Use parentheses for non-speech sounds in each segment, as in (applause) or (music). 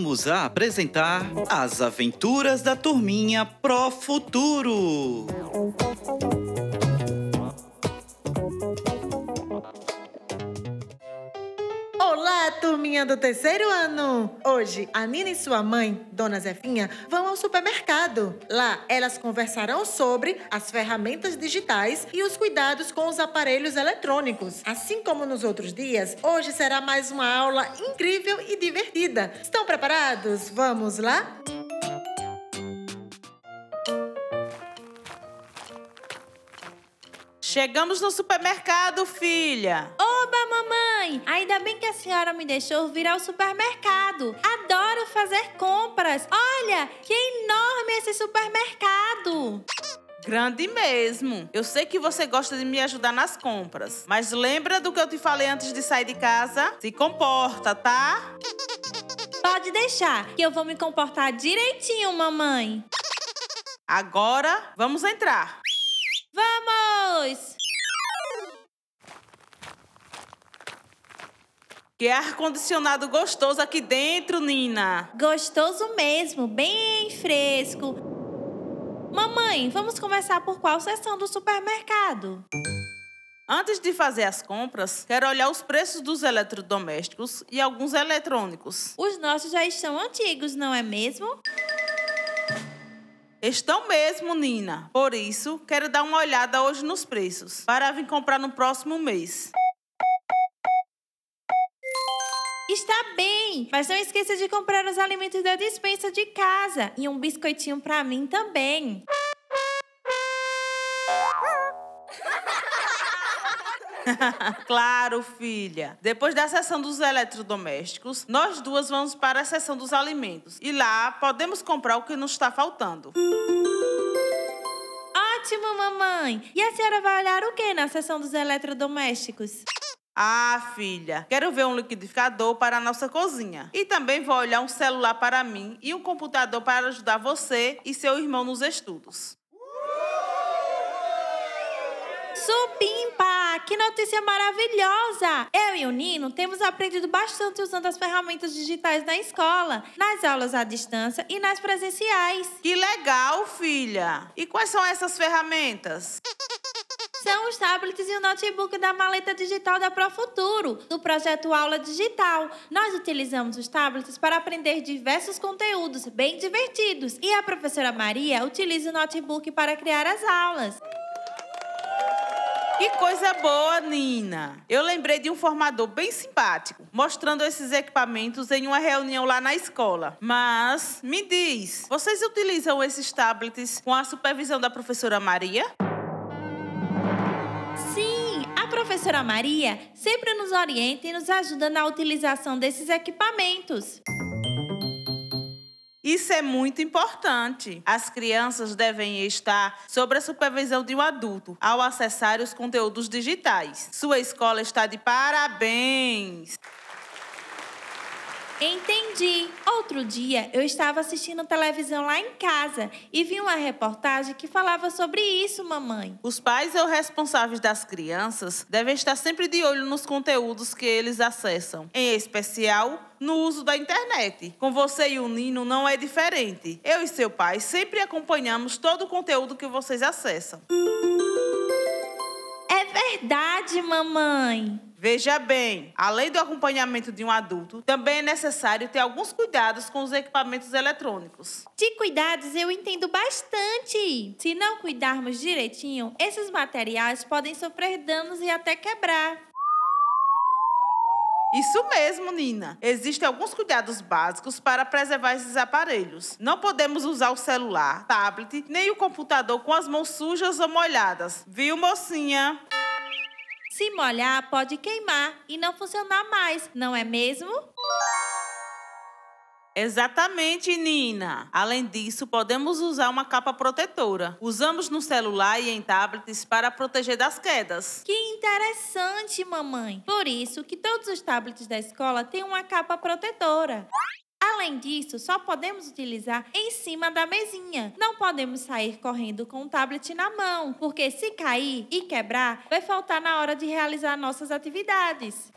voltamos a apresentar As Aventuras da Turminha Pro Futuro. Turminha do terceiro ano! Hoje, a Nina e sua mãe, Dona Zefinha, vão ao supermercado. Lá, elas conversarão sobre as ferramentas digitais e os cuidados com os aparelhos eletrônicos. Assim como nos outros dias, hoje será mais uma aula incrível e divertida. Estão preparados? Vamos lá? Chegamos no supermercado, filha. Oba, mamãe! Ainda bem que a senhora me deixou vir ao supermercado. Adoro fazer compras. Olha, que enorme esse supermercado! Grande mesmo. Eu sei que você gosta de me ajudar nas compras, mas lembra do que eu te falei antes de sair de casa? Se comporta, tá? Pode deixar, que eu vou me comportar direitinho, mamãe. Agora, vamos entrar. Vamos! Que ar-condicionado gostoso aqui dentro, Nina. Gostoso mesmo, bem fresco. Mamãe, vamos começar por qual seção do supermercado? Antes de fazer as compras, quero olhar os preços dos eletrodomésticos e alguns eletrônicos. Os nossos já estão antigos, não é mesmo? Estão mesmo, Nina. Por isso, quero dar uma olhada hoje nos preços, para vir comprar no próximo mês. Está bem, mas não esqueça de comprar os alimentos da dispensa de casa e um biscoitinho para mim também. (laughs) claro, filha. Depois da sessão dos eletrodomésticos, nós duas vamos para a sessão dos alimentos. E lá podemos comprar o que nos está faltando. Ótimo, mamãe! E a senhora vai olhar o que na sessão dos eletrodomésticos? Ah, filha, quero ver um liquidificador para a nossa cozinha. E também vou olhar um celular para mim e um computador para ajudar você e seu irmão nos estudos. Supimpa! Que notícia maravilhosa! Eu e o Nino temos aprendido bastante usando as ferramentas digitais na escola, nas aulas à distância e nas presenciais. Que legal, filha! E quais são essas ferramentas? São os tablets e o notebook da maleta digital da Profuturo, do projeto Aula Digital. Nós utilizamos os tablets para aprender diversos conteúdos bem divertidos e a professora Maria utiliza o notebook para criar as aulas. Que coisa boa, Nina! Eu lembrei de um formador bem simpático, mostrando esses equipamentos em uma reunião lá na escola. Mas, me diz, vocês utilizam esses tablets com a supervisão da professora Maria? Professora Maria sempre nos orienta e nos ajuda na utilização desses equipamentos. Isso é muito importante. As crianças devem estar sob a supervisão de um adulto ao acessar os conteúdos digitais. Sua escola está de parabéns! Entendi. Outro dia eu estava assistindo televisão lá em casa e vi uma reportagem que falava sobre isso, mamãe. Os pais ou responsáveis das crianças devem estar sempre de olho nos conteúdos que eles acessam, em especial no uso da internet. Com você e o Nino não é diferente. Eu e seu pai sempre acompanhamos todo o conteúdo que vocês acessam. É verdade, mamãe. Veja bem, além do acompanhamento de um adulto, também é necessário ter alguns cuidados com os equipamentos eletrônicos. De cuidados eu entendo bastante. Se não cuidarmos direitinho, esses materiais podem sofrer danos e até quebrar. Isso mesmo, Nina. Existem alguns cuidados básicos para preservar esses aparelhos. Não podemos usar o celular, tablet, nem o computador com as mãos sujas ou molhadas. Viu, mocinha? Se molhar, pode queimar e não funcionar mais, não é mesmo? Exatamente, Nina. Além disso, podemos usar uma capa protetora. Usamos no celular e em tablets para proteger das quedas. Que interessante, mamãe. Por isso que todos os tablets da escola têm uma capa protetora. Além disso, só podemos utilizar em cima da mesinha. Não podemos sair correndo com o tablet na mão, porque se cair e quebrar, vai faltar na hora de realizar nossas atividades.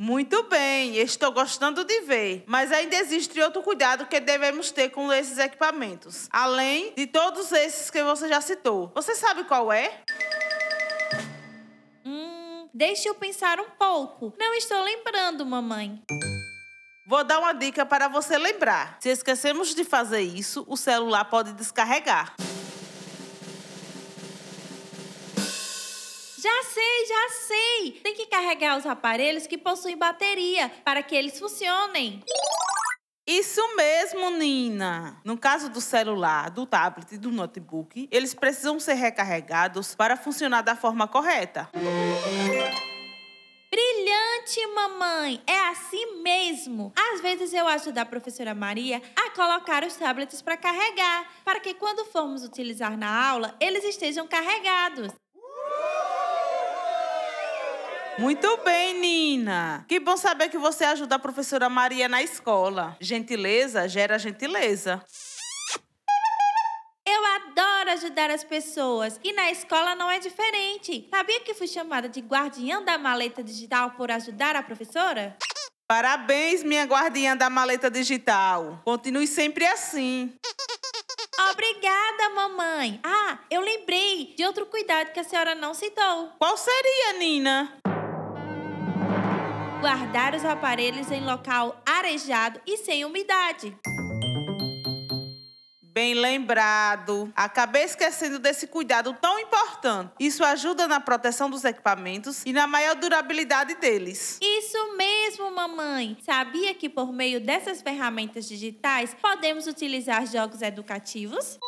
Muito bem, estou gostando de ver. Mas ainda existe outro cuidado que devemos ter com esses equipamentos, além de todos esses que você já citou. Você sabe qual é? Deixe eu pensar um pouco. Não estou lembrando, mamãe. Vou dar uma dica para você lembrar. Se esquecemos de fazer isso, o celular pode descarregar. Já sei, já sei! Tem que carregar os aparelhos que possuem bateria para que eles funcionem. Isso mesmo, Nina. No caso do celular, do tablet e do notebook, eles precisam ser recarregados para funcionar da forma correta. Brilhante, mamãe! É assim mesmo! Às vezes eu ajudo a professora Maria a colocar os tablets para carregar, para que quando formos utilizar na aula, eles estejam carregados. Muito bem, Nina. Que bom saber que você ajuda a professora Maria na escola. Gentileza gera gentileza. Adoro ajudar as pessoas e na escola não é diferente. Sabia que fui chamada de guardiã da maleta digital por ajudar a professora? Parabéns, minha guardiã da maleta digital. Continue sempre assim. Obrigada, mamãe. Ah, eu lembrei de outro cuidado que a senhora não citou. Qual seria, Nina? Guardar os aparelhos em local arejado e sem umidade. Bem lembrado. Acabei esquecendo desse cuidado tão importante. Isso ajuda na proteção dos equipamentos e na maior durabilidade deles. Isso mesmo, mamãe. Sabia que por meio dessas ferramentas digitais podemos utilizar jogos educativos?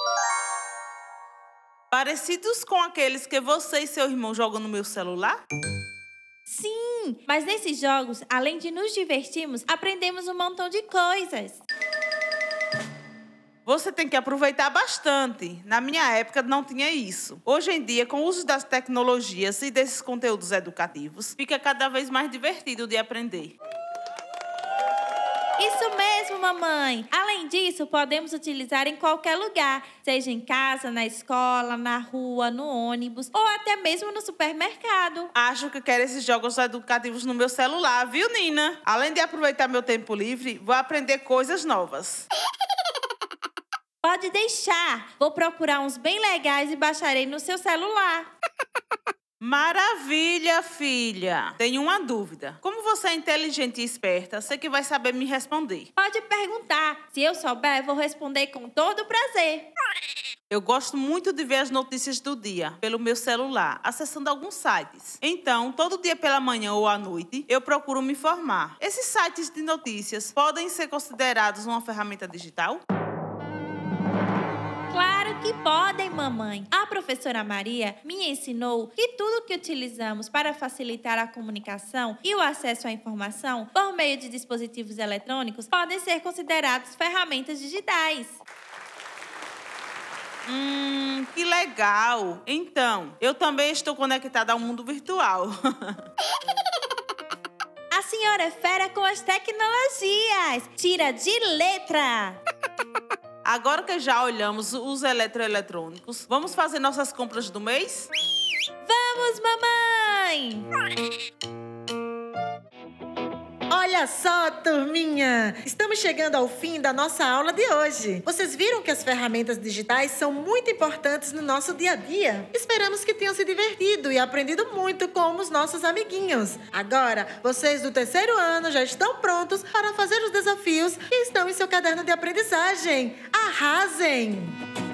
Parecidos com aqueles que você e seu irmão jogam no meu celular? Sim, mas nesses jogos, além de nos divertirmos, aprendemos um montão de coisas. Você tem que aproveitar bastante. Na minha época não tinha isso. Hoje em dia, com o uso das tecnologias e desses conteúdos educativos, fica cada vez mais divertido de aprender. Isso mesmo, mamãe. Além disso, podemos utilizar em qualquer lugar, seja em casa, na escola, na rua, no ônibus ou até mesmo no supermercado. Acho que quero esses jogos educativos no meu celular, viu, Nina? Além de aproveitar meu tempo livre, vou aprender coisas novas. Pode deixar. Vou procurar uns bem legais e baixarei no seu celular. (laughs) Maravilha, filha! Tenho uma dúvida. Como você é inteligente e esperta, sei que vai saber me responder. Pode perguntar. Se eu souber, vou responder com todo prazer. Eu gosto muito de ver as notícias do dia pelo meu celular, acessando alguns sites. Então, todo dia pela manhã ou à noite, eu procuro me informar. Esses sites de notícias podem ser considerados uma ferramenta digital? Que podem, mamãe. A professora Maria me ensinou que tudo que utilizamos para facilitar a comunicação e o acesso à informação por meio de dispositivos eletrônicos podem ser considerados ferramentas digitais. Hum, que legal! Então, eu também estou conectada ao mundo virtual. (laughs) A senhora é fera com as tecnologias. Tira de letra. (laughs) Agora que já olhamos os eletroeletrônicos, vamos fazer nossas compras do mês? Vamos, mamãe! Olha só, turminha! Estamos chegando ao fim da nossa aula de hoje. Vocês viram que as ferramentas digitais são muito importantes no nosso dia a dia? Esperamos que tenham se divertido e aprendido muito com os nossos amiguinhos. Agora, vocês do terceiro ano já estão prontos para fazer os desafios que estão em seu caderno de aprendizagem. Arrasem!